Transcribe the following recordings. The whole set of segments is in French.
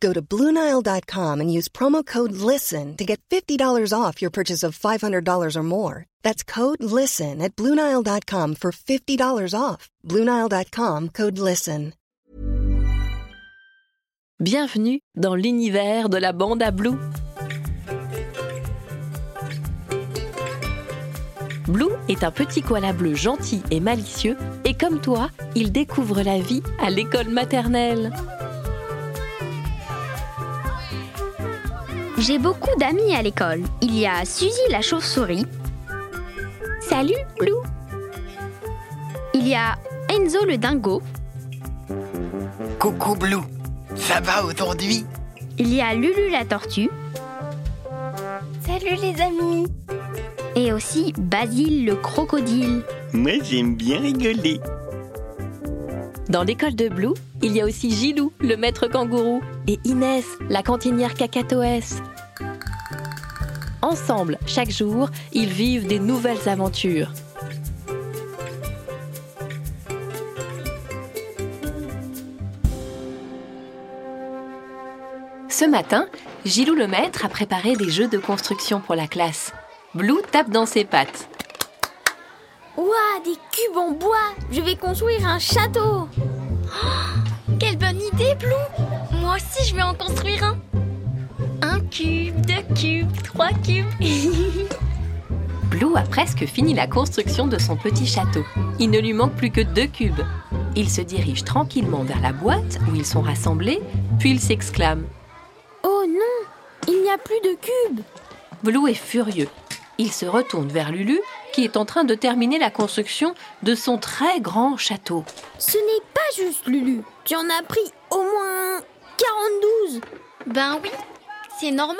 Go to BlueNile.com and use promo code LISTEN to get $50 off your purchase of $500 or more. That's code LISTEN at BlueNile.com for $50 off. BlueNile.com code LISTEN. Bienvenue dans l'univers de la bande à Blue. Blue est un petit koala bleu gentil et malicieux, et comme toi, il découvre la vie à l'école maternelle. J'ai beaucoup d'amis à l'école. Il y a Suzy la chauve-souris. Salut, Blue. Il y a Enzo le dingo. Coucou Blue, ça va aujourd'hui? Il y a Lulu la tortue. Salut les amis Et aussi Basile le crocodile. Moi j'aime bien rigoler. Dans l'école de Blue, il y a aussi Gilou, le maître kangourou, et Inès, la cantinière cacatoès. Ensemble, chaque jour, ils vivent des nouvelles aventures. Ce matin, Gilou le maître a préparé des jeux de construction pour la classe. Blue tape dans ses pattes. Ouah, des cubes en bois Je vais construire un château Oh, Blue Moi aussi, je vais en construire un Un cube, deux cubes, trois cubes Blue a presque fini la construction de son petit château. Il ne lui manque plus que deux cubes. Il se dirige tranquillement vers la boîte où ils sont rassemblés, puis il s'exclame. Oh non Il n'y a plus de cubes Blue est furieux. Il se retourne vers Lulu, qui est en train de terminer la construction de son très grand château. Ce n'est pas juste, Lulu Tu en as pris 42. Ben oui, c'est normal.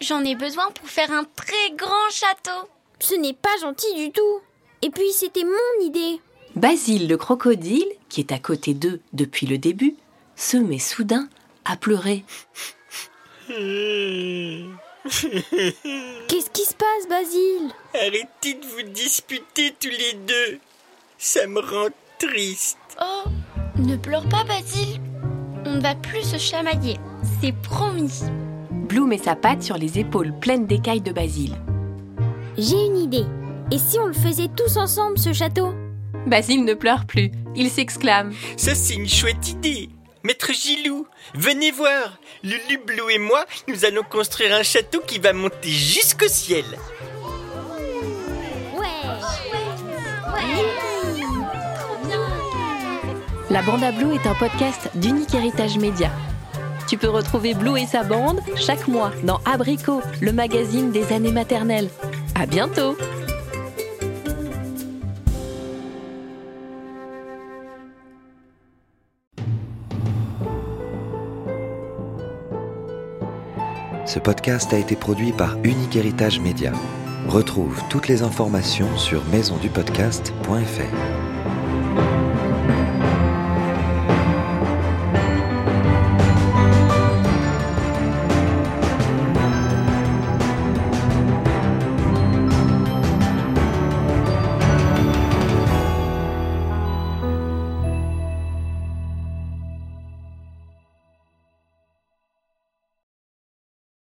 J'en ai besoin pour faire un très grand château. Ce n'est pas gentil du tout. Et puis c'était mon idée. Basile le crocodile, qui est à côté d'eux depuis le début, se met soudain à pleurer. Qu'est-ce qui se passe, Basile? Arrêtez de vous disputer tous les deux. Ça me rend triste. Oh, ne pleure pas, Basile On ne va plus se chamailler, c'est promis Blue met sa patte sur les épaules pleines d'écailles de Basile. J'ai une idée Et si on le faisait tous ensemble, ce château? Basile ne pleure plus. Il s'exclame. Ça c'est une chouette idée. Maître Gilou, venez voir. Lulu, Blue et moi, nous allons construire un château qui va monter jusqu'au ciel. La bande à Blue est un podcast d'Unique Héritage Média. Tu peux retrouver Blue et sa bande chaque mois dans Abricot, le magazine des années maternelles. À bientôt! Ce podcast a été produit par Unique Héritage Média. Retrouve toutes les informations sur maisondupodcast.fr.